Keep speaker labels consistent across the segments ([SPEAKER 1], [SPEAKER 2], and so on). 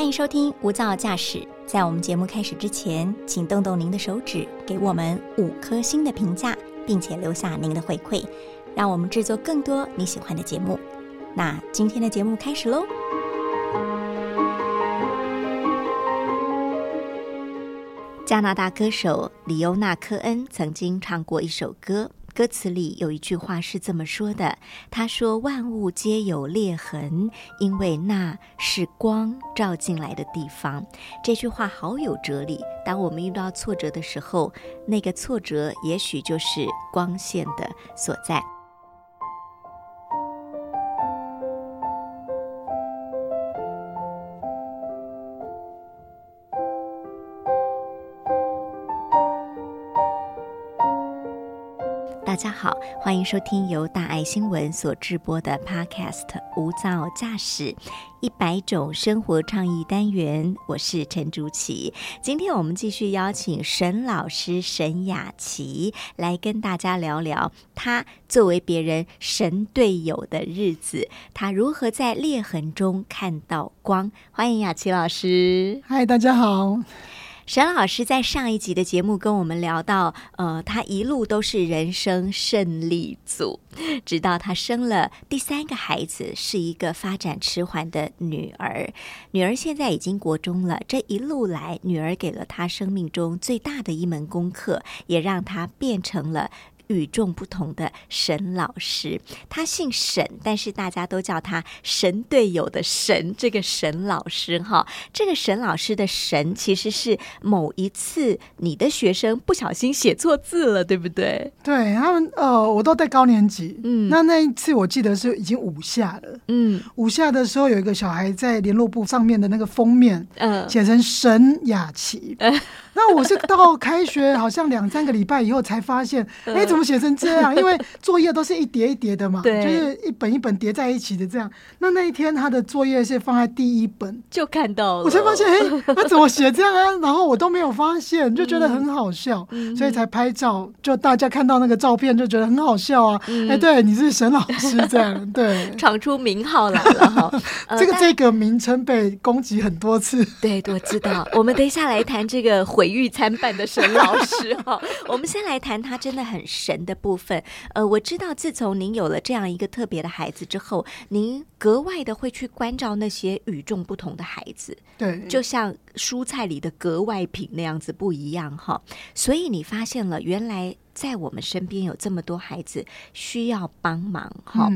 [SPEAKER 1] 欢迎收听无噪驾驶。在我们节目开始之前，请动动您的手指，给我们五颗星的评价，并且留下您的回馈，让我们制作更多你喜欢的节目。那今天的节目开始喽！加拿大歌手里欧娜·科恩曾经唱过一首歌。歌词里有一句话是这么说的：“他说万物皆有裂痕，因为那是光照进来的地方。”这句话好有哲理。当我们遇到挫折的时候，那个挫折也许就是光线的所在。大家好，欢迎收听由大爱新闻所制播的 Podcast《无噪驾驶一百种生活倡议单元》，我是陈竹琪。今天我们继续邀请沈老师沈雅琪来跟大家聊聊他作为别人神队友的日子，他如何在裂痕中看到光。欢迎雅琪老师。
[SPEAKER 2] 嗨，大家好。
[SPEAKER 1] 沈老师在上一集的节目跟我们聊到，呃，他一路都是人生胜利组，直到他生了第三个孩子，是一个发展迟缓的女儿。女儿现在已经国中了，这一路来，女儿给了他生命中最大的一门功课，也让他变成了。与众不同的沈老师，他姓沈，但是大家都叫他神队友的神。这个沈老师哈，这个沈老师的神其实是某一次你的学生不小心写错字了，对不对？
[SPEAKER 2] 对他们，呃，我都在高年级，嗯，那那一次我记得是已经五下了，嗯，五下的时候有一个小孩在联络簿上面的那个封面，嗯，写成沈雅琪。那我是到开学好像两三个礼拜以后才发现，哎，怎么写成这样？因为作业都是一叠一叠的嘛，就是一本一本叠在一起的这样。那那一天他的作业是放在第一本，
[SPEAKER 1] 就看到了，
[SPEAKER 2] 我才发现，哎，他怎么写这样啊？然后我都没有发现，就觉得很好笑，所以才拍照。就大家看到那个照片就觉得很好笑啊！哎，对，你是沈老师这样，对，
[SPEAKER 1] 闯出名号来了哈。
[SPEAKER 2] 这个这个名称被攻击很多次，
[SPEAKER 1] 对，我知道。我们等一下来谈这个毁誉参半的沈老师哈。我们先来谈他真的很神的部分。呃，我知道自从您有了这样一个特别的孩子之后，您格外的会去关照那些与众不同的孩子，
[SPEAKER 2] 对，
[SPEAKER 1] 就像蔬菜里的格外品那样子不一样哈。所以你发现了原来。在我们身边有这么多孩子需要帮忙，哈，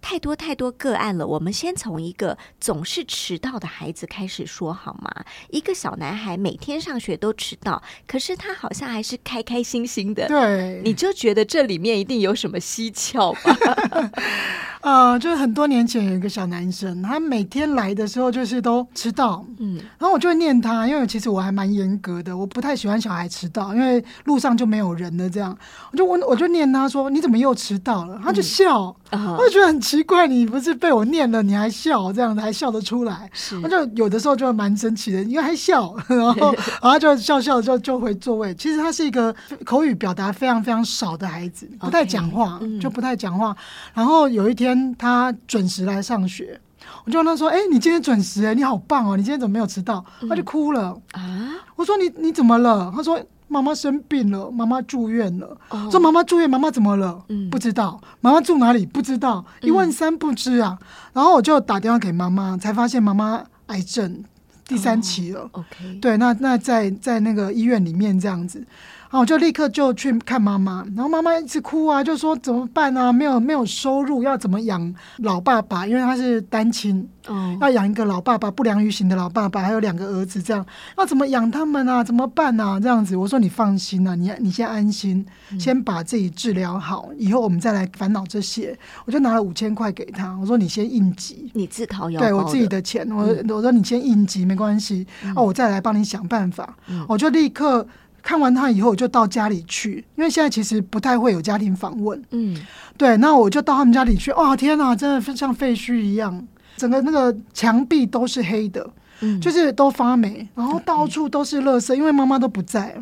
[SPEAKER 1] 太多太多个案了。我们先从一个总是迟到的孩子开始说好吗？一个小男孩每天上学都迟到，可是他好像还是开开心心的。
[SPEAKER 2] 对，
[SPEAKER 1] 你就觉得这里面一定有什么蹊跷吧？
[SPEAKER 2] 啊，就是很多年前有一个小男生，他每天来的时候就是都迟到，嗯，然后我就会念他，因为其实我还蛮严格的，我不太喜欢小孩迟到，因为路上就没有人了，这样，我就问我就念他说你怎么又迟到了？他就笑，我就觉得很奇怪，你不是被我念了，你还笑，这样子还笑得出来，我就有的时候就蛮生气的，因为还笑，然后然后就笑笑就就回座位。其实他是一个口语表达非常非常少的孩子，不太讲话，就不太讲话。然后有一天。他准时来上学，我就问他说：“哎，你今天准时哎，你好棒哦！你今天怎么没有迟到？”他就哭了啊！我说：“你你怎么了？”他说：“妈妈生病了，妈妈住院了。”说：“妈妈住院，妈妈怎么了？”嗯，不知道。妈妈住哪里？不知道。一问三不知啊！然后我就打电话给妈妈，才发现妈妈癌症第三期了。
[SPEAKER 1] OK，
[SPEAKER 2] 对，那那在在那个医院里面这样子。然后我就立刻就去看妈妈，然后妈妈一直哭啊，就说怎么办啊？没有没有收入，要怎么养老爸爸？因为他是单亲，哦，要养一个老爸爸，不良于行的老爸爸，还有两个儿子，这样要怎么养他们啊？怎么办啊？这样子，我说你放心啊，你你先安心，先把自己治疗好，以后我们再来烦恼这些。我就拿了五千块给他，我说你先应急，
[SPEAKER 1] 你自掏腰
[SPEAKER 2] 包，对我自己的钱，我我说你先应急没关系，哦，我再来帮你想办法，我就立刻。看完他以后，我就到家里去，因为现在其实不太会有家庭访问。嗯，对，那我就到他们家里去。哇，天哪，真的像废墟一样，整个那个墙壁都是黑的，就是都发霉，然后到处都是垃圾，因为妈妈都不在。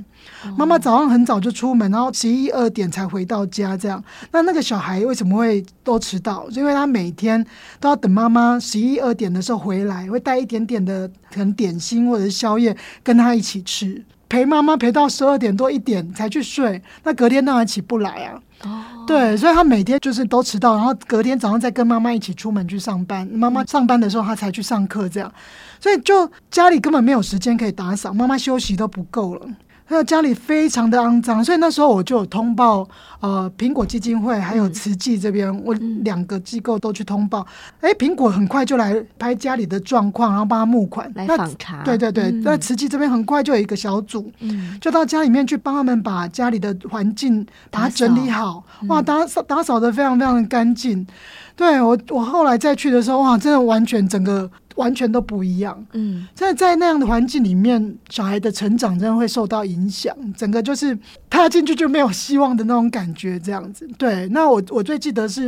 [SPEAKER 2] 妈妈早上很早就出门，然后十一二点才回到家。这样，那那个小孩为什么会都迟到？因为他每天都要等妈妈十一二点的时候回来，会带一点点的可能点心或者是宵夜跟他一起吃，陪妈妈陪到十二点多一点才去睡。那隔天当然起不来啊。哦，对，所以他每天就是都迟到，然后隔天早上再跟妈妈一起出门去上班。妈妈上班的时候他才去上课，这样，所以就家里根本没有时间可以打扫，妈妈休息都不够了。还有家里非常的肮脏，所以那时候我就有通报呃苹果基金会还有慈济这边，我两个机构都去通报。哎，苹果很快就来拍家里的状况，然后帮他募款
[SPEAKER 1] 来访查。
[SPEAKER 2] 对对对，那慈济这边很快就有一个小组，就到家里面去帮他们把家里的环境把它整理好。哇，打扫打扫的非常非常的干净。对我我后来再去的时候，哇，真的完全整个。完全都不一样，嗯，在在那样的环境里面，小孩的成长真的会受到影响，整个就是踏进去就没有希望的那种感觉，这样子。对，那我我最记得是，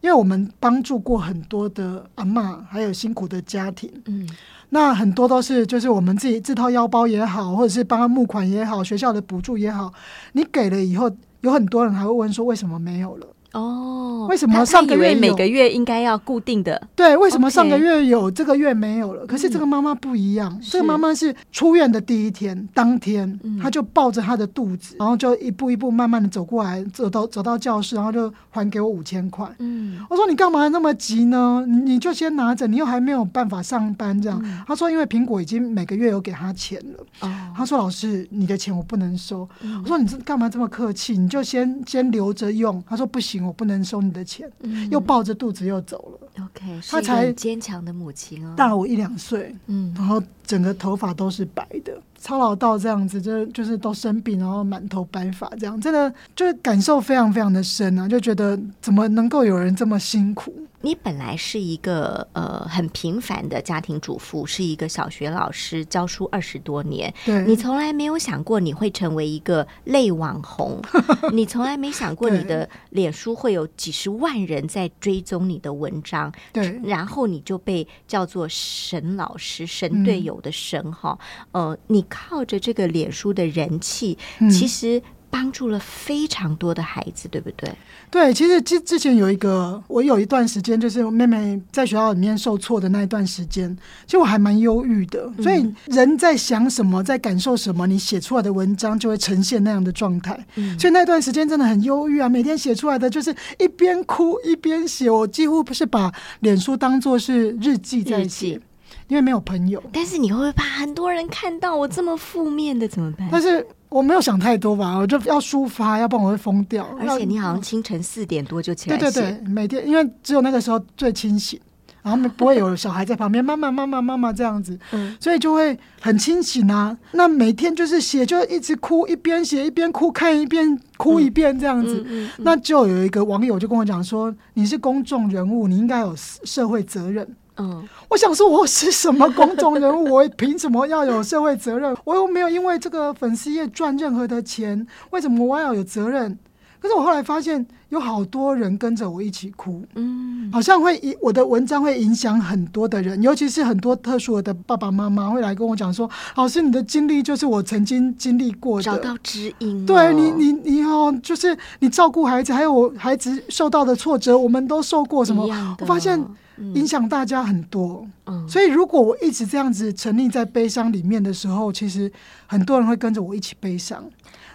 [SPEAKER 2] 因为我们帮助过很多的阿妈，还有辛苦的家庭，嗯，那很多都是就是我们自己自掏腰包也好，或者是帮他募款也好，学校的补助也好，你给了以后，有很多人还会问说为什么没有了。哦，为什么上个月
[SPEAKER 1] 每个月应该要固定的？
[SPEAKER 2] 对，为什么上个月有，这个月没有了？可是这个妈妈不一样，这个妈妈是出院的第一天，当天她就抱着她的肚子，然后就一步一步慢慢的走过来，走到走到教室，然后就还给我五千块。嗯，我说你干嘛那么急呢？你就先拿着，你又还没有办法上班这样。他说因为苹果已经每个月有给他钱了。哦，他说老师你的钱我不能收。我说你这干嘛这么客气？你就先先留着用。他说不行。我不能收你的钱，又抱着肚子又走了。
[SPEAKER 1] OK，她才坚强的母亲哦，
[SPEAKER 2] 大我一两岁，嗯，然后整个头发都是白的。操劳到这样子，就就是都生病，然后满头白发，这样真的就是感受非常非常的深啊！就觉得怎么能够有人这么辛苦？
[SPEAKER 1] 你本来是一个呃很平凡的家庭主妇，是一个小学老师，教书二十多年。
[SPEAKER 2] 对，
[SPEAKER 1] 你从来没有想过你会成为一个类网红，你从来没想过你的脸书会有几十万人在追踪你的文章。
[SPEAKER 2] 对，
[SPEAKER 1] 然后你就被叫做神老师、神队友的神哈。呃，你。靠着这个脸书的人气，其实帮助了非常多的孩子，对不对？
[SPEAKER 2] 对，其实之之前有一个，我有一段时间就是妹妹在学校里面受挫的那一段时间，其实我还蛮忧郁的。所以人在想什么，在感受什么，你写出来的文章就会呈现那样的状态。所以那段时间真的很忧郁啊，每天写出来的就是一边哭一边写，我几乎不是把脸书当做是日记在写。因为没有朋友，
[SPEAKER 1] 但是你会怕很多人看到我这么负面的怎么办？
[SPEAKER 2] 但是我没有想太多吧，我就要抒发，要不然我会疯掉。
[SPEAKER 1] 而且你好像清晨四点多就起来
[SPEAKER 2] 对对对，每天因为只有那个时候最清醒，然后不会有小孩在旁边，妈妈妈妈妈妈这样子，所以就会很清醒啊。那每天就是写，就一直哭，一边写一边哭，看一遍哭一遍这样子。那就有一个网友就跟我讲说：“你是公众人物，你应该有社会责任。”嗯，我想说，我是什么公众人物？我凭什么要有社会责任？我又没有因为这个粉丝业赚任何的钱，为什么我要有责任？可是我后来发现，有好多人跟着我一起哭，嗯，好像会影我的文章会影响很多的人，尤其是很多特殊的爸爸妈妈会来跟我讲说：“老师，你的经历就是我曾经经历过的，
[SPEAKER 1] 找到知音。”
[SPEAKER 2] 对你，你，你哦，就是你照顾孩子，还有我孩子受到的挫折，我们都受过什么？我发现。影响大家很多，所以如果我一直这样子沉溺在悲伤里面的时候，其实很多人会跟着我一起悲伤。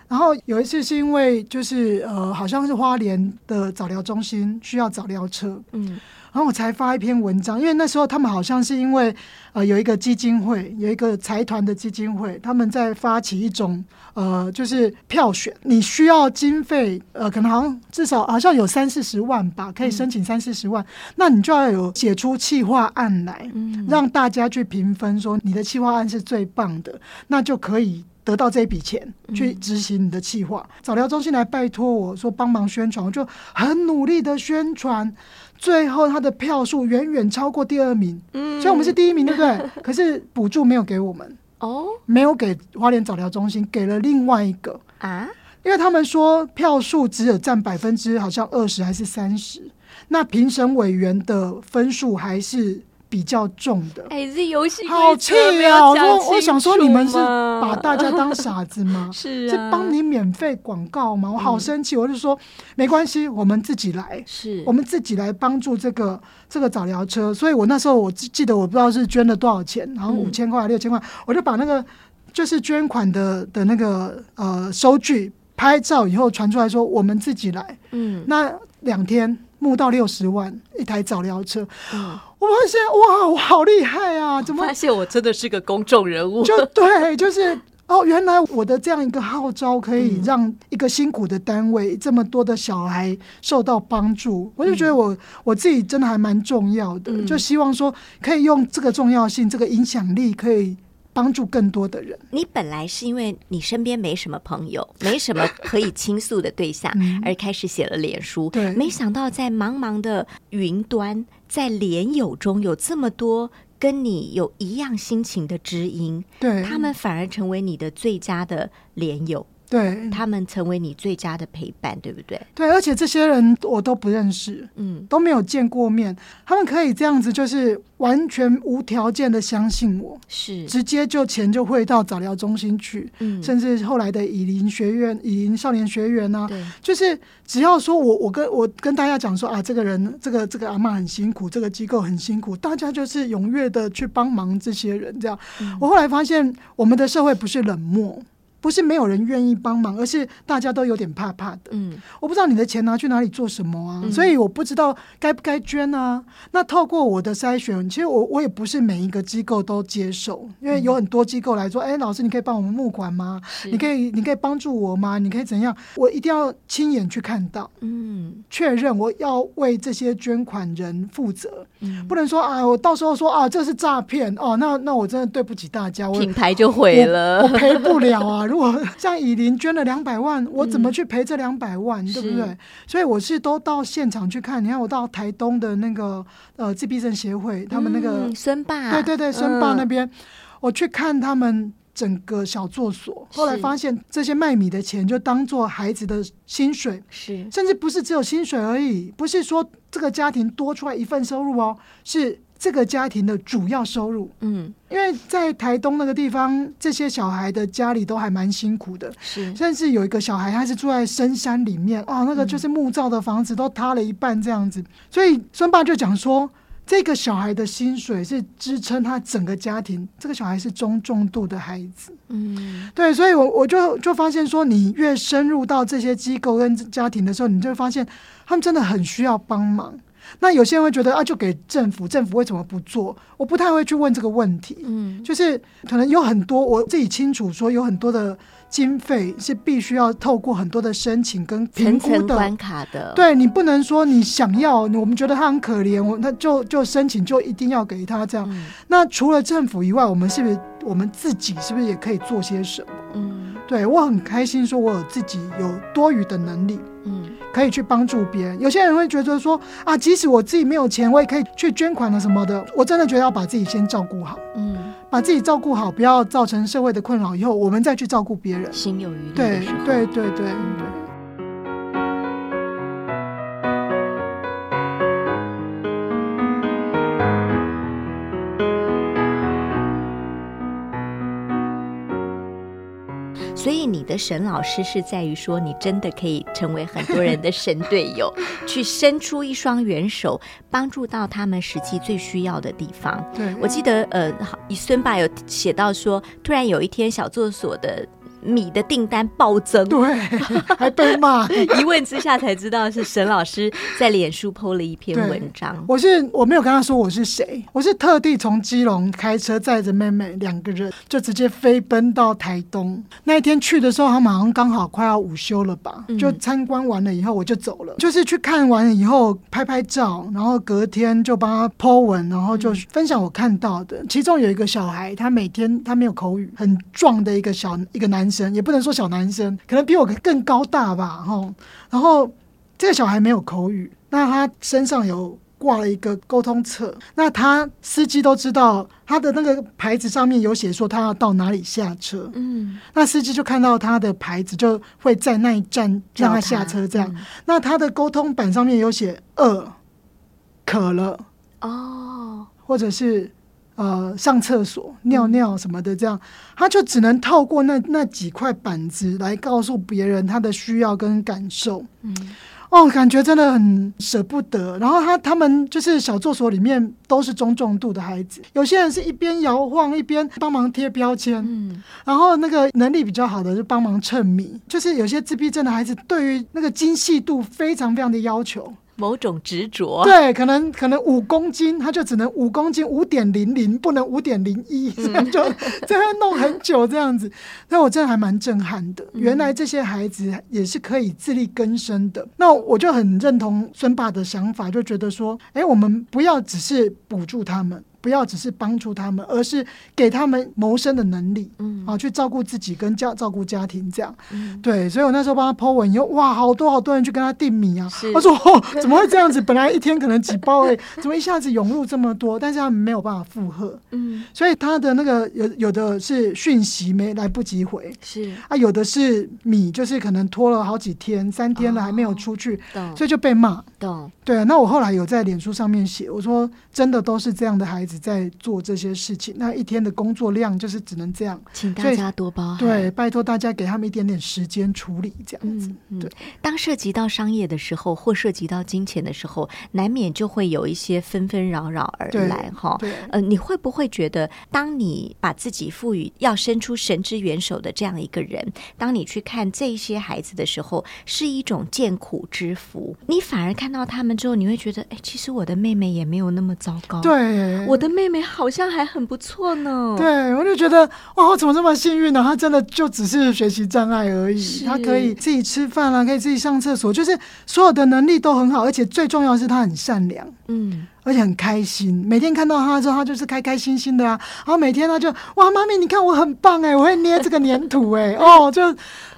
[SPEAKER 2] 然后有一次是因为就是呃，好像是花莲的早疗中心需要早疗车，嗯。然后我才发一篇文章，因为那时候他们好像是因为呃有一个基金会，有一个财团的基金会，他们在发起一种呃就是票选，你需要经费呃可能好像至少好像有三四十万吧，可以申请三四十万，那你就要有写出企划案来，让大家去评分，说你的企划案是最棒的，那就可以得到这一笔钱去执行你的企划。早疗中心来拜托我说帮忙宣传，我就很努力的宣传。最后，他的票数远远超过第二名，嗯，所以我们是第一名，对不对？可是补助没有给我们哦，没有给花莲早疗中心，给了另外一个。啊，因为他们说票数只有占百分之好像二十还是三十，那评审委员的分数还是比较重的。
[SPEAKER 1] 哎，这游戏
[SPEAKER 2] 好气啊！我我想说，你们是把大家当傻子吗？
[SPEAKER 1] 是
[SPEAKER 2] 是帮你免费广告吗？我好生气！我就说没关系，我们自己来，
[SPEAKER 1] 是
[SPEAKER 2] 我们自己来帮助这个这个早疗车。所以我那时候我记得我不知道是捐了多少钱，然后五千块六千块，我就把那个就是捐款的的那个呃收据拍照以后传出来说我们自己来。嗯，那两天募到六十万一台早疗车。嗯。我发现哇，我好厉害啊！怎么
[SPEAKER 1] 发现我真的是个公众人物？
[SPEAKER 2] 就对，就是哦，原来我的这样一个号召可以让一个辛苦的单位这么多的小孩受到帮助，我就觉得我我自己真的还蛮重要的，就希望说可以用这个重要性、这个影响力可以。帮助更多的人。
[SPEAKER 1] 你本来是因为你身边没什么朋友，没什么可以倾诉的对象，而开始写了脸书。
[SPEAKER 2] 对，
[SPEAKER 1] 没想到在茫茫的云端，在连友中有这么多跟你有一样心情的知音。
[SPEAKER 2] 对，
[SPEAKER 1] 他们反而成为你的最佳的连友。
[SPEAKER 2] 对。
[SPEAKER 1] 他们成为你最佳的陪伴，对不对？
[SPEAKER 2] 对，而且这些人我都不认识，嗯，都没有见过面，他们可以这样子，就是完全无条件的相信我，
[SPEAKER 1] 是。
[SPEAKER 2] 直接就钱就汇到早疗中心去，嗯，甚至后来的以林学院、以林少年学院啊，
[SPEAKER 1] 对，
[SPEAKER 2] 就是只要说我我跟我跟大家讲说啊，这个人这个这个阿妈很辛苦，这个机构很辛苦，大家就是踊跃的去帮忙这些人，这样，我后来发现我们的社会不是冷漠。不是没有人愿意帮忙，而是大家都有点怕怕的。嗯，我不知道你的钱拿去哪里做什么啊，所以我不知道该不该捐啊。那透过我的筛选，其实我我也不是每一个机构都接受，因为有很多机构来说，哎，老师你可以帮我们募款吗？你可以你可以帮助我吗？你可以怎样？我一定要亲眼去看到，嗯，确认我要为这些捐款人负责，不能说啊，我到时候说啊这是诈骗哦，那那我真的对不起大家，
[SPEAKER 1] 品牌就毁了，
[SPEAKER 2] 我赔不了啊。如果像以林捐了两百万，我怎么去赔这两百万，对不对？所以我是都到现场去看。你看，我到台东的那个呃自闭症协会，他们那个
[SPEAKER 1] 孙爸，
[SPEAKER 2] 对对对，孙爸那边，我去看他们整个小作所。后来发现，这些卖米的钱就当做孩子的薪水，
[SPEAKER 1] 是
[SPEAKER 2] 甚至不是只有薪水而已，不是说这个家庭多出来一份收入哦，是。这个家庭的主要收入，嗯，因为在台东那个地方，这些小孩的家里都还蛮辛苦的，
[SPEAKER 1] 是，
[SPEAKER 2] 甚至有一个小孩他是住在深山里面，哦，那个就是木造的房子都塌了一半这样子，所以孙爸就讲说，这个小孩的薪水是支撑他整个家庭，这个小孩是中重度的孩子，嗯，对，所以我我就就发现说，你越深入到这些机构跟家庭的时候，你就发现他们真的很需要帮忙。那有些人会觉得啊，就给政府，政府为什么不做？我不太会去问这个问题。嗯，就是可能有很多我自己清楚，说有很多的经费是必须要透过很多的申请跟评估的
[SPEAKER 1] 关卡的。
[SPEAKER 2] 对你不能说你想要，我们觉得他很可怜，我那就就申请就一定要给他这样。那除了政府以外，我们是不是我们自己是不是也可以做些什么？嗯，对我很开心，说我有自己有多余的能力。嗯。可以去帮助别人。有些人会觉得说啊，即使我自己没有钱，我也可以去捐款了什么的。我真的觉得要把自己先照顾好，嗯，把自己照顾好，不要造成社会的困扰，以后我们再去照顾别人，
[SPEAKER 1] 心有余力。
[SPEAKER 2] 对对对对对。
[SPEAKER 1] 所以你的神老师是在于说，你真的可以成为很多人的神队友，去伸出一双援手，帮助到他们实际最需要的地方。
[SPEAKER 2] 对
[SPEAKER 1] 我记得，呃，孙爸有写到说，突然有一天小作所的。米的订单暴增，
[SPEAKER 2] 对，还被骂。
[SPEAKER 1] 一问之下才知道是沈老师在脸书 PO 了一篇文章。
[SPEAKER 2] 我是我没有跟他说我是谁，我是特地从基隆开车载着妹妹两个人，就直接飞奔到台东。那一天去的时候，他马上刚好快要午休了吧，就参观完了以后我就走了，就是去看完了以后拍拍照，然后隔天就帮他 PO 文，然后就分享我看到的。其中有一个小孩，他每天他没有口语，很壮的一个小一个男。生也不能说小男生，可能比我更高大吧，哈。然后这个小孩没有口语，那他身上有挂了一个沟通册，那他司机都知道他的那个牌子上面有写说他要到哪里下车，嗯，那司机就看到他的牌子，就会在那一站让他下车，这样。那他的沟通板上面有写饿，渴了，哦。或者是呃上厕所、尿尿什么的，这样他就只能透过那那几块板子来告诉别人他的需要跟感受。嗯。哦，感觉真的很舍不得。然后他他们就是小作所里面都是中重度的孩子，有些人是一边摇晃一边帮忙贴标签，嗯，然后那个能力比较好的就帮忙称米，就是有些自闭症的孩子对于那个精细度非常非常的要求。
[SPEAKER 1] 某种执着，
[SPEAKER 2] 对，可能可能五公斤，他就只能五公斤五点零零，不能五点零一，这样就在那弄很久这样子。那我真的还蛮震撼的，原来这些孩子也是可以自力更生的。那我就很认同孙爸的想法，就觉得说，哎，我们不要只是补助他们。不要只是帮助他们，而是给他们谋生的能力，嗯，啊，去照顾自己跟家照顾家庭这样，嗯。对，所以我那时候帮他剖文以后，哇，好多好多人去跟他订米啊，他说哦，怎么会这样子？本来一天可能几包诶，怎么一下子涌入这么多？但是他们没有办法负荷，嗯，所以他的那个有有的是讯息没来不及回，
[SPEAKER 1] 是。
[SPEAKER 2] 啊，有的是米就是可能拖了好几天，三天了还没有出去，所以就被骂，
[SPEAKER 1] 懂？
[SPEAKER 2] 对，那我后来有在脸书上面写，我说真的都是这样的孩子。在做这些事情，那一天的工作量就是只能这样，
[SPEAKER 1] 请大家多包涵。
[SPEAKER 2] 对，拜托大家给他们一点点时间处理这样子。对，
[SPEAKER 1] 当涉及到商业的时候，或涉及到金钱的时候，难免就会有一些纷纷扰扰而来。哈，呃，你会不会觉得，当你把自己赋予要伸出神之援手的这样一个人，当你去看这些孩子的时候，是一种见苦之福？你反而看到他们之后，你会觉得，哎，其实我的妹妹也没有那么糟糕。
[SPEAKER 2] 对，
[SPEAKER 1] 我。的妹妹好像还很不错呢。
[SPEAKER 2] 对，我就觉得哇，我怎么这么幸运呢？她真的就只是学习障碍而已，她可以自己吃饭啦，可以自己上厕所，就是所有的能力都很好，而且最重要的是她很善良。嗯。而且很开心，每天看到他之后，他就是开开心心的啊。然后每天他就哇，妈咪，你看我很棒哎，我会捏这个粘土哎，哦，就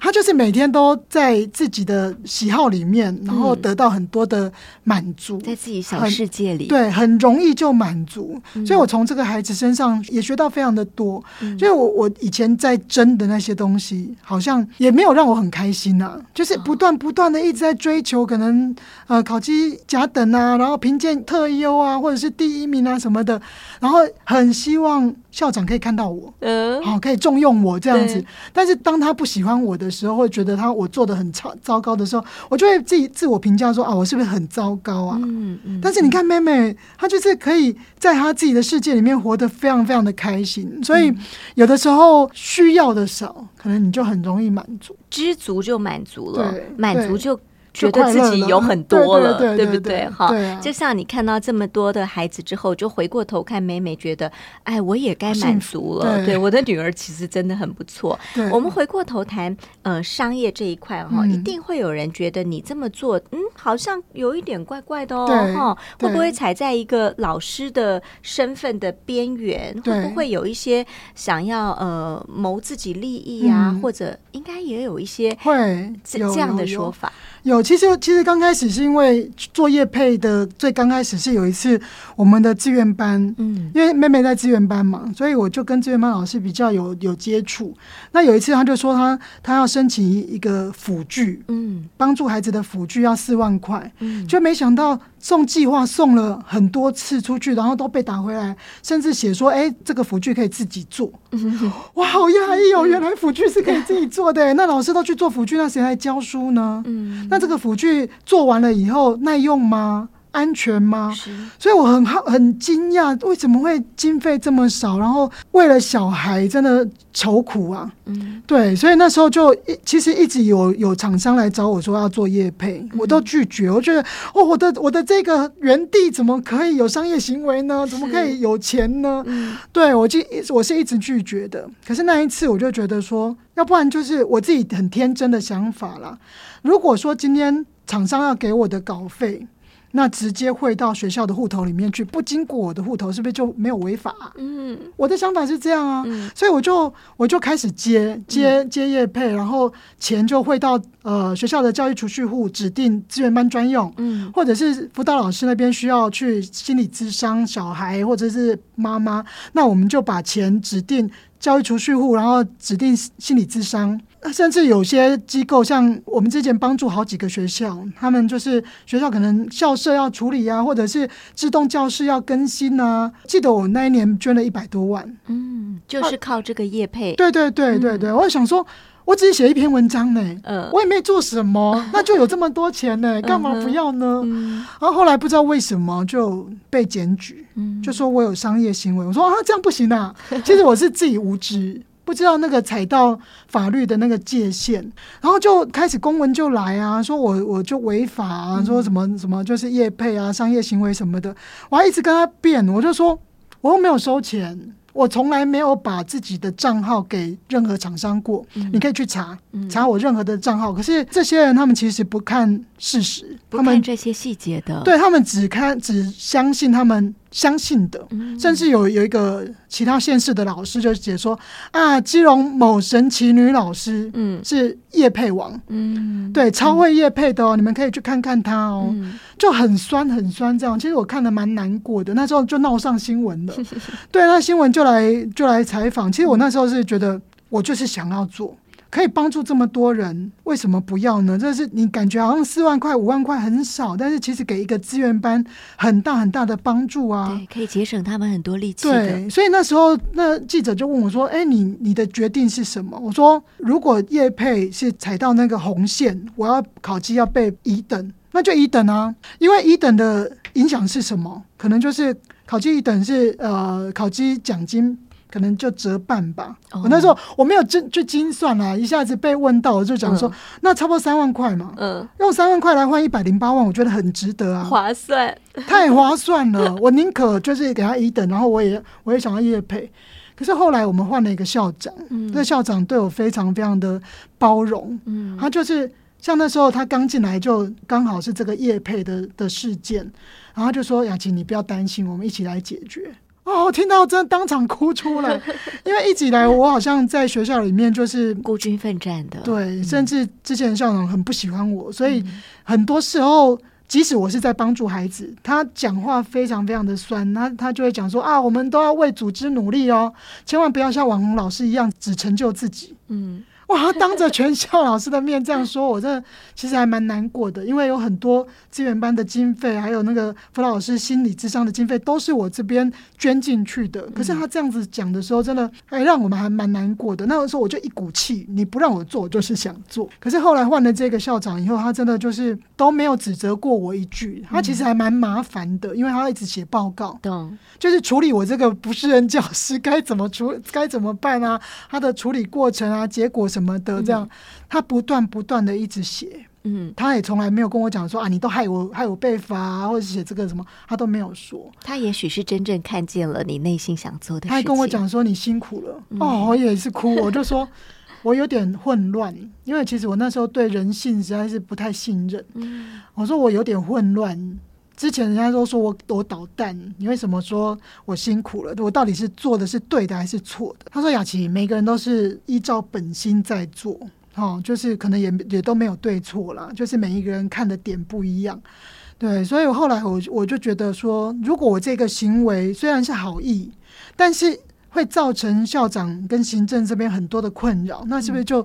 [SPEAKER 2] 他就是每天都在自己的喜好里面，然后得到很多的满足，
[SPEAKER 1] 在自己小世界里，
[SPEAKER 2] 对，很容易就满足。所以我从这个孩子身上也学到非常的多。所以我我以前在争的那些东西，好像也没有让我很开心啊，就是不断不断的一直在追求，可能呃考级甲等啊，然后评鉴特优。啊，或者是第一名啊什么的，然后很希望校长可以看到我，嗯，好，可以重用我这样子。但是当他不喜欢我的时候，会觉得他我做的很糟糟糕的时候，我就会自己自我评价说啊，我是不是很糟糕啊？嗯嗯。但是你看妹妹，她就是可以在她自己的世界里面活得非常非常的开心。所以有的时候需要的少，可能你就很容易满足，
[SPEAKER 1] 知足就满足了，满足就。觉得自己有很多了，对不对？哈，就像你看到这么多的孩子之后，就回过头看美美，觉得哎，我也该满足了。对，我的女儿其实真的很不错。我们回过头谈呃商业这一块哈，一定会有人觉得你这么做，嗯，好像有一点怪怪的哦。哈，会不会踩在一个老师的身份的边缘？会不会有一些想要呃谋自己利益啊？或者应该也有一些
[SPEAKER 2] 会
[SPEAKER 1] 这这样的说法。
[SPEAKER 2] 有，其实其实刚开始是因为作业配的，最刚开始是有一次我们的志愿班，嗯，因为妹妹在志愿班嘛，所以我就跟志愿班老师比较有有接触。那有一次他就说他他要申请一个辅具，嗯，帮助孩子的辅具要四万块，嗯，就没想到。送计划送了很多次出去，然后都被打回来，甚至写说：“哎，这个辅具可以自己做。”哇，好压抑哦！原来辅具是可以自己做的。那老师都去做辅具，那谁来教书呢？嗯，那这个辅具做完了以后耐用吗？安全吗？所以我很好很惊讶，为什么会经费这么少？然后为了小孩真的愁苦啊。嗯，对，所以那时候就一其实一直有有厂商来找我说要做业配，我都拒绝。我觉得哦，我的我的这个原地怎么可以有商业行为呢？怎么可以有钱呢？嗯，对我就一我是一直拒绝的。可是那一次我就觉得说，要不然就是我自己很天真的想法啦。如果说今天厂商要给我的稿费。那直接汇到学校的户头里面去，不经过我的户头，是不是就没有违法？嗯，我的想法是这样啊，所以我就我就开始接接接业配，然后钱就汇到呃学校的教育储蓄户，指定资源班专用，嗯，或者是辅导老师那边需要去心理咨商小孩或者是妈妈，那我们就把钱指定。教育储蓄户，然后指定心理咨商。甚至有些机构，像我们之前帮助好几个学校，他们就是学校可能校舍要处理啊，或者是自动教室要更新啊。记得我那一年捐了一百多万，
[SPEAKER 1] 嗯，就是靠这个业配。
[SPEAKER 2] 对对对对对，我想说，我只是写一篇文章呢，嗯，我也没做什么，那就有这么多钱呢，干嘛不要呢？然后后来不知道为什么就被检举，就说我有商业行为。我说啊，这样不行啊，其实我是自己无知。不知道那个踩到法律的那个界限，然后就开始公文就来啊，说我我就违法啊，说什么什么就是业配啊，商业行为什么的，我还一直跟他辩，我就说我又没有收钱。我从来没有把自己的账号给任何厂商过，你可以去查查我任何的账号。可是这些人他们其实不看事实，
[SPEAKER 1] 不看这些细节的，
[SPEAKER 2] 对他们只看只相信他们相信的。甚至有有一个其他县市的老师就解说啊，基隆某神奇女老师，嗯，是叶配王，嗯，对，超会叶配的哦，你们可以去看看她哦。就很酸很酸这样，其实我看的蛮难过的。那时候就闹上新闻了，对，那新闻就来就来采访。其实我那时候是觉得，我就是想要做，可以帮助这么多人，为什么不要呢？这是你感觉好像四万块、五万块很少，但是其实给一个资源班很大很大的帮助啊，
[SPEAKER 1] 对，可以节省他们很多力气。
[SPEAKER 2] 对，所以那时候那记者就问我说：“哎，你你的决定是什么？”我说：“如果叶佩是踩到那个红线，我要考绩要被乙等。”那就一等啊，因为一等的影响是什么？可能就是考绩一等是呃，考绩奖金可能就折半吧。我那时候我没有精去精算啊，一下子被问到，我就讲说，那差不多三万块嘛。嗯，用三万块来换一百零八万，我觉得很值得啊，
[SPEAKER 1] 划算，
[SPEAKER 2] 太划算了。我宁可就是给他一等，然后我也我也想要业配。可是后来我们换了一个校长，那校长对我非常非常的包容，嗯，他就是。像那时候他刚进来就刚好是这个叶配的的事件，然后就说雅琴你不要担心，我们一起来解决。哦，我听到真的当场哭出来，因为一直以来我好像在学校里面就是
[SPEAKER 1] 孤军奋战的，
[SPEAKER 2] 对，甚至之前校长很不喜欢我，所以很多时候即使我是在帮助孩子，他讲话非常非常的酸，他他就会讲说啊，我们都要为组织努力哦，千万不要像网红老师一样只成就自己，嗯。哇！当着全校老师的面这样说，我真的其实还蛮难过的，因为有很多资源班的经费，还有那个辅导老师心理智商的经费，都是我这边捐进去的。可是他这样子讲的时候，真的还让我们还蛮难过的。那个时候我就一股气，你不让我做，我就是想做。可是后来换了这个校长以后，他真的就是都没有指责过我一句。他其实还蛮麻烦的，因为他一直写报告，
[SPEAKER 1] 懂？
[SPEAKER 2] 就是处理我这个不是人教师 该怎么处，该怎么办啊？他的处理过程啊，结果什么的，这样。他不断不断的一直写，嗯，他也从来没有跟我讲说啊，你都害我害我被罚，或者写这个什么，他都没有说。
[SPEAKER 1] 他也许是真正看见了你内心想做的事。
[SPEAKER 2] 他还跟我讲说你辛苦了，哦，我也是哭，我就说我有点混乱，因为其实我那时候对人性实在是不太信任。嗯，我说我有点混乱。之前人家都说我我捣蛋，你为什么说我辛苦了？我到底是做的是对的还是错的？他说：“雅琪，每个人都是依照本心在做，哦，就是可能也也都没有对错啦，就是每一个人看的点不一样，对。所以后来我我就觉得说，如果我这个行为虽然是好意，但是会造成校长跟行政这边很多的困扰，那是不是就？”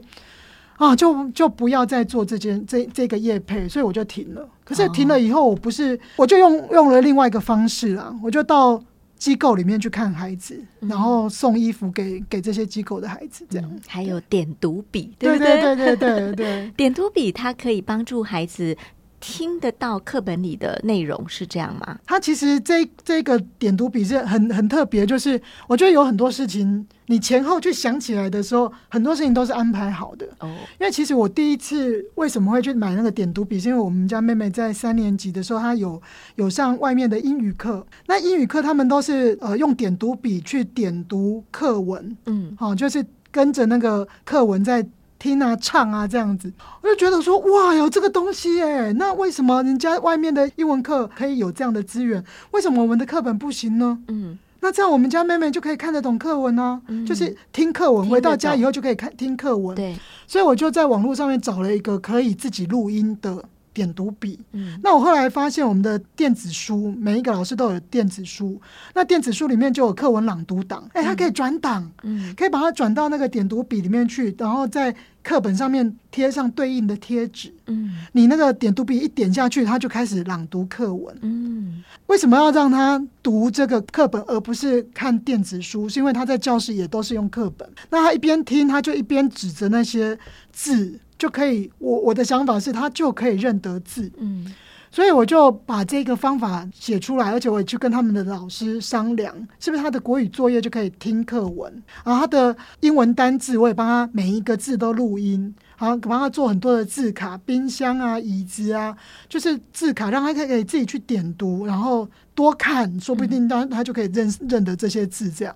[SPEAKER 2] 啊，就就不要再做这件这这个业配，所以我就停了。可是停了以后，我不是我就用用了另外一个方式啦，我就到机构里面去看孩子，然后送衣服给给这些机构的孩子，这样。
[SPEAKER 1] 还有点读笔，
[SPEAKER 2] 对？
[SPEAKER 1] 对
[SPEAKER 2] 对对对对，
[SPEAKER 1] 点读笔它可以帮助孩子。听得到课本里的内容是这样吗？
[SPEAKER 2] 它其实这这个点读笔是很很特别，就是我觉得有很多事情，你前后去想起来的时候，很多事情都是安排好的。哦，因为其实我第一次为什么会去买那个点读笔，是因为我们家妹妹在三年级的时候，她有有上外面的英语课，那英语课他们都是呃用点读笔去点读课文，嗯，好，就是跟着那个课文在。听啊，唱啊，这样子，我就觉得说，哇，有这个东西哎，那为什么人家外面的英文课可以有这样的资源，为什么我们的课本不行呢？嗯，那这样我们家妹妹就可以看得懂课文呢，就是听课文，回到家以后就可以看听课文。
[SPEAKER 1] 对，
[SPEAKER 2] 所以我就在网络上面找了一个可以自己录音的。点读笔。嗯，那我后来发现，我们的电子书每一个老师都有电子书，那电子书里面就有课文朗读档，哎，它可以转档，嗯，可以把它转到那个点读笔里面去，然后在课本上面贴上对应的贴纸。嗯，你那个点读笔一点下去，它就开始朗读课文。嗯，为什么要让他读这个课本，而不是看电子书？是因为他在教室也都是用课本，那他一边听，他就一边指着那些字。就可以，我我的想法是，他就可以认得字，嗯，所以我就把这个方法写出来，而且我也去跟他们的老师商量，是不是他的国语作业就可以听课文，然后他的英文单字我也帮他每一个字都录音，好帮他做很多的字卡，冰箱啊、椅子啊，就是字卡，让他可以自己去点读，然后。多看，说不定他他就可以认认得这些字。这样，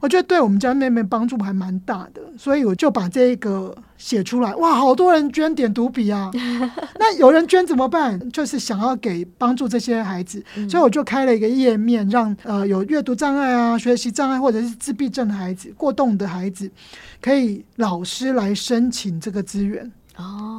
[SPEAKER 2] 我觉得对我们家妹妹帮助还蛮大的，所以我就把这个写出来。哇，好多人捐点读笔啊！那有人捐怎么办？就是想要给帮助这些孩子，所以我就开了一个页面，让呃有阅读障碍啊、学习障碍或者是自闭症的孩子、过动的孩子，可以老师来申请这个资源。哦，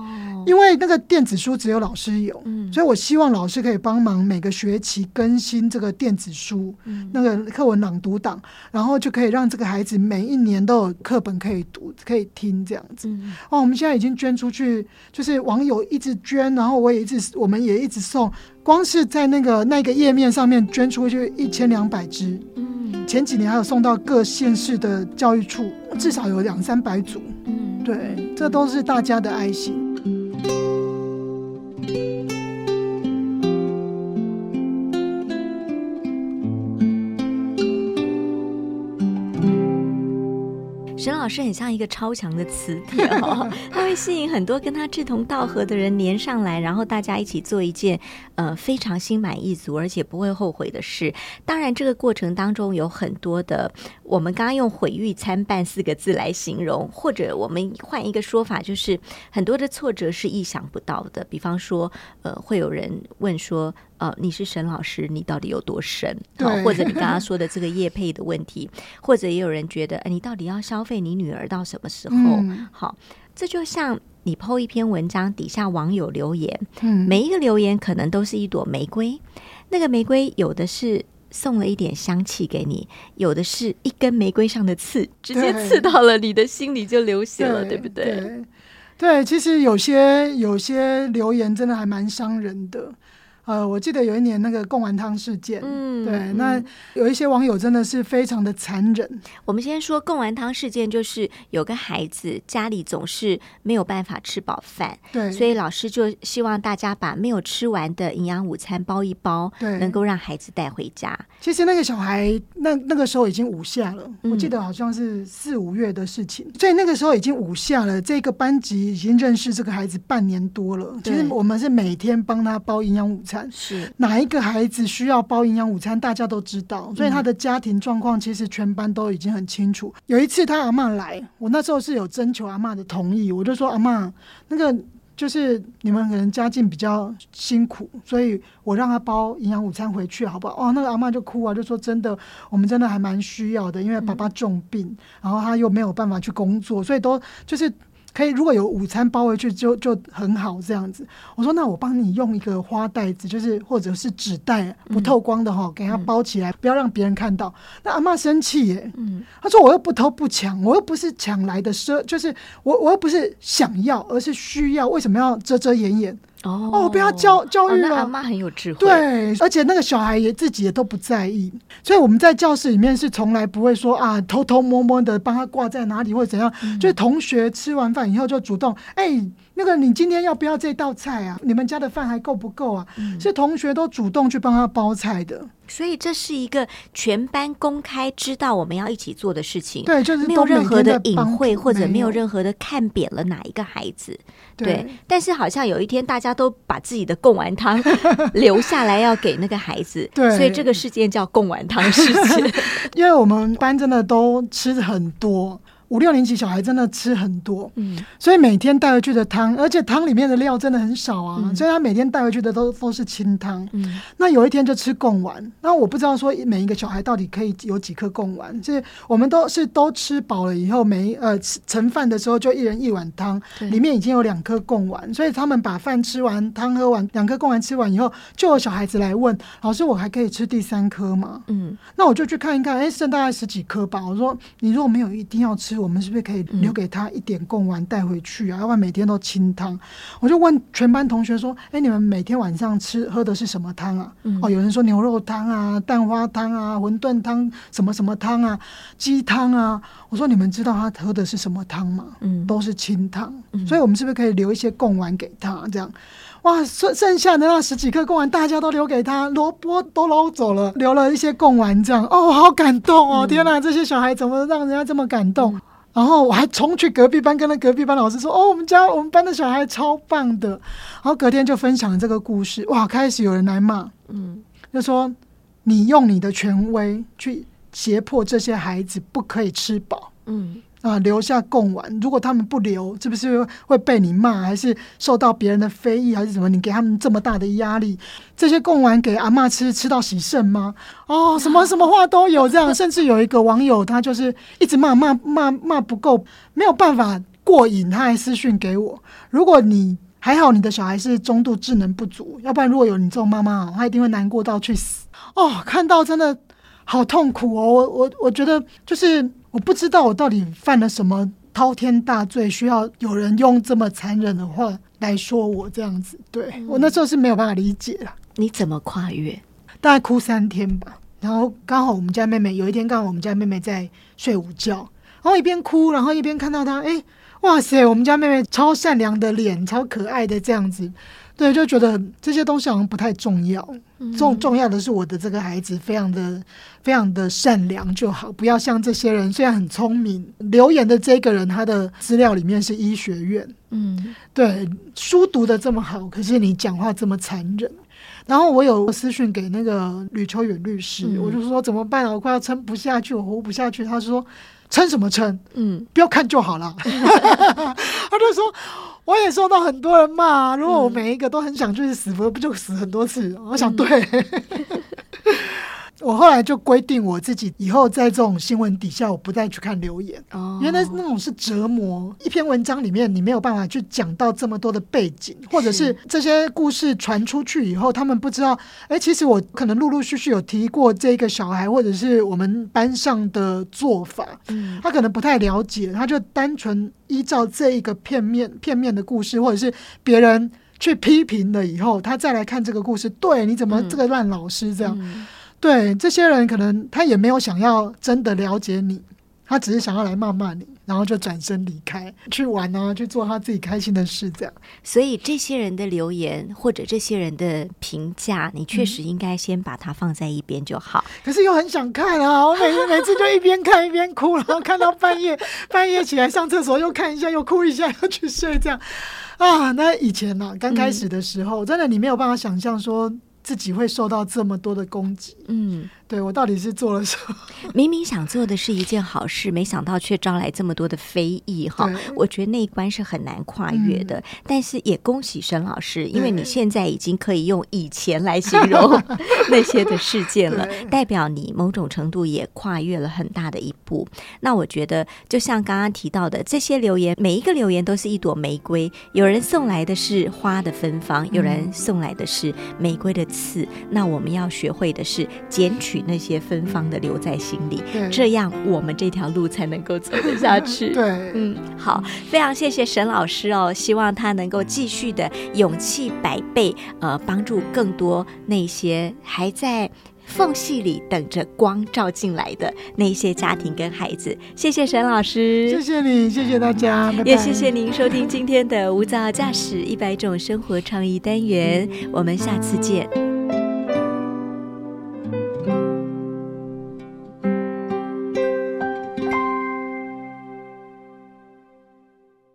[SPEAKER 2] 因为那个电子书只有老师有，所以我希望老师可以帮忙每个学期更新这个电子书，那个课文朗读档，然后就可以让这个孩子每一年都有课本可以读、可以听这样子。哦，我们现在已经捐出去，就是网友一直捐，然后我也一直，我们也一直送，光是在那个那个页面上面捐出去一千两百支。嗯，前几年还有送到各县市的教育处，至少有两三百组。对，这都是大家的爱心。
[SPEAKER 1] thank you 沈老师很像一个超强的磁铁哦，他会吸引很多跟他志同道合的人连上来，然后大家一起做一件呃非常心满意足而且不会后悔的事。当然，这个过程当中有很多的，我们刚刚用“毁誉参半”四个字来形容，或者我们换一个说法，就是很多的挫折是意想不到的。比方说，呃，会有人问说。呃，你是沈老师，你到底有多深？好，或者你刚刚说的这个叶配的问题，或者也有人觉得，哎，你到底要消费你女儿到什么时候？好，这就像你抛一篇文章，底下网友留言，嗯，每一个留言可能都是一朵玫瑰，那个玫瑰有的是送了一点香气给你，有的是一根玫瑰上的刺，直接刺到了你的心里就流血了，对不对？
[SPEAKER 2] 对，其实有些有些留言真的还蛮伤人的。呃，我记得有一年那个贡丸汤事件，嗯，对，那有一些网友真的是非常的残忍。
[SPEAKER 1] 我们先说贡丸汤事件，就是有个孩子家里总是没有办法吃饱饭，
[SPEAKER 2] 对，
[SPEAKER 1] 所以老师就希望大家把没有吃完的营养午餐包一包，
[SPEAKER 2] 对，
[SPEAKER 1] 能够让孩子带回家。
[SPEAKER 2] 其实那个小孩那那个时候已经五下了，我记得好像是四五月的事情，所以那个时候已经五下了。这个班级已经认识这个孩子半年多了。其实我们是每天帮他包营养午餐。
[SPEAKER 1] 是
[SPEAKER 2] 哪一个孩子需要包营养午餐，大家都知道，所以他的家庭状况其实全班都已经很清楚。有一次他阿妈来，我那时候是有征求阿妈的同意，我就说阿妈，那个就是你们可能家境比较辛苦，所以我让他包营养午餐回去，好不好？哦，那个阿妈就哭啊，就说真的，我们真的还蛮需要的，因为爸爸重病，然后他又没有办法去工作，所以都就是。可以，如果有午餐包回去就就很好这样子。我说那我帮你用一个花袋子，就是或者是纸袋不透光的哈，给它包起来，不要让别人看到。那阿妈生气耶，嗯，他说我又不偷不抢，我又不是抢来的奢，就是我我又不是想要，而是需要，为什么要遮遮掩掩？哦，不要教教育了。
[SPEAKER 1] 阿妈很有智慧，
[SPEAKER 2] 对，而且那个小孩也自己也都不在意，所以我们在教室里面是从来不会说啊，偷偷摸摸的帮他挂在哪里或者怎样，就是同学吃完饭以后就主动哎。那个，你今天要不要这道菜啊？你们家的饭还够不够啊？是同学都主动去帮他包菜的，
[SPEAKER 1] 所以这是一个全班公开知道我们要一起做的事情。
[SPEAKER 2] 对，就是
[SPEAKER 1] 没有任何的隐晦，或者没有任何的看扁了哪一个孩子。对，但是好像有一天大家都把自己的贡丸汤留下来要给那个孩子，
[SPEAKER 2] 对，
[SPEAKER 1] 所以这个事件叫贡丸汤事件。
[SPEAKER 2] 因为我们班真的都吃很多。五六年级小孩真的吃很多，嗯，所以每天带回去的汤，而且汤里面的料真的很少啊，所以他每天带回去的都都是清汤。嗯，那有一天就吃贡丸，那我不知道说每一个小孩到底可以有几颗贡丸，是我们都是都吃饱了以后，每呃盛饭的时候就一人一碗汤，里面已经有两颗贡丸，所以他们把饭吃完，汤喝完，两颗贡丸吃完以后，就有小孩子来问老师，我还可以吃第三颗吗？嗯，那我就去看一看，哎，剩大概十几颗吧。我说你如果没有一定要吃，我们是不是可以留给他一点贡丸带回去啊？要不然每天都清汤。我就问全班同学说，哎，你们每天晚上吃喝的是什么汤啊？哦，有人说牛肉汤啊、蛋花汤啊、馄饨汤、什么什么汤啊、鸡汤啊。我说你们知道他喝的是什么汤吗？嗯，都是清汤。所以我们是不是可以留一些贡丸给他？这样。哇，剩剩下的那十几颗贡丸，大家都留给他，萝卜都捞走了，留了一些贡丸，这样哦，好感动哦！天哪，这些小孩怎么让人家这么感动？然后我还冲去隔壁班，跟那隔壁班老师说：“哦，我们家我们班的小孩超棒的。”然后隔天就分享这个故事，哇，开始有人来骂，嗯，就说你用你的权威去胁迫这些孩子不可以吃饱，嗯。啊，留下贡丸，如果他们不留，是不是会被你骂，还是受到别人的非议，还是什么？你给他们这么大的压力，这些贡丸给阿妈吃，吃到喜肾吗？哦，什么什么话都有这样，甚至有一个网友，他就是一直骂骂骂骂不够，没有办法过瘾，他还私讯给我。如果你还好，你的小孩是中度智能不足，要不然如果有你这种妈妈，他一定会难过到去死。哦，看到真的好痛苦哦，我我我觉得就是。我不知道我到底犯了什么滔天大罪，需要有人用这么残忍的话来说我这样子。对我那时候是没有办法理解了。
[SPEAKER 1] 你怎么跨越？
[SPEAKER 2] 大概哭三天吧。然后刚好我们家妹妹有一天，刚好我们家妹妹在睡午觉，然后一边哭，然后一边看到她，哎，哇塞，我们家妹妹超善良的脸，超可爱的这样子。对，就觉得这些东西好像不太重要，重重要的是我的这个孩子非常的非常的善良就好，不要像这些人虽然很聪明，留言的这个人他的资料里面是医学院，嗯，对，书读的这么好，可是你讲话这么残忍。然后我有私讯给那个吕秋远律师，我就说怎么办啊？我快要撑不下去，我活不下去。他说撑什么撑？嗯，不要看就好了。他就说。我也受到很多人骂，如果我每一个都很想去死，不不就死很多次？我想对。我后来就规定我自己以后在这种新闻底下，我不再去看留言，哦。原来那种是折磨。一篇文章里面你没有办法去讲到这么多的背景，或者是这些故事传出去以后，他们不知道，哎，其实我可能陆陆续续有提过这个小孩，或者是我们班上的做法，嗯，他可能不太了解，他就单纯依照这一个片面片面的故事，或者是别人去批评了以后，他再来看这个故事，对，你怎么这个烂老师这样？对这些人，可能他也没有想要真的了解你，他只是想要来骂骂你，然后就转身离开，去玩啊，去做他自己开心的事，这样。
[SPEAKER 1] 所以这些人的留言或者这些人的评价，你确实应该先把它放在一边就好。
[SPEAKER 2] 可是又很想看啊，我每次每次就一边看一边哭，然后看到半夜 半夜起来上厕所又看一下，又哭一下，又去睡，这样啊。那以前呢，刚开始的时候，真的你没有办法想象说。自己会受到这么多的攻击，嗯。对我到底是做了什么？
[SPEAKER 1] 明明想做的是一件好事，没想到却招来这么多的非议哈！我觉得那一关是很难跨越的。但是也恭喜沈老师，因为你现在已经可以用以前来形容 那些的事件了，代表你某种程度也跨越了很大的一步。那我觉得，就像刚刚提到的这些留言，每一个留言都是一朵玫瑰。有人送来的是花的芬芳，有人送来的是玫瑰的刺。那我们要学会的是捡取。那些芬芳的留在心里，这样我们这条路才能够走得下去。
[SPEAKER 2] 对，
[SPEAKER 1] 嗯，好，非常谢谢沈老师哦，希望他能够继续的勇气百倍，呃，帮助更多那些还在缝隙里等着光照进来的那些家庭跟孩子。谢谢沈老师，
[SPEAKER 2] 谢谢你，谢谢大家，
[SPEAKER 1] 也谢谢您收听今天的无噪驾驶一百种生活创意单元，我们下次见。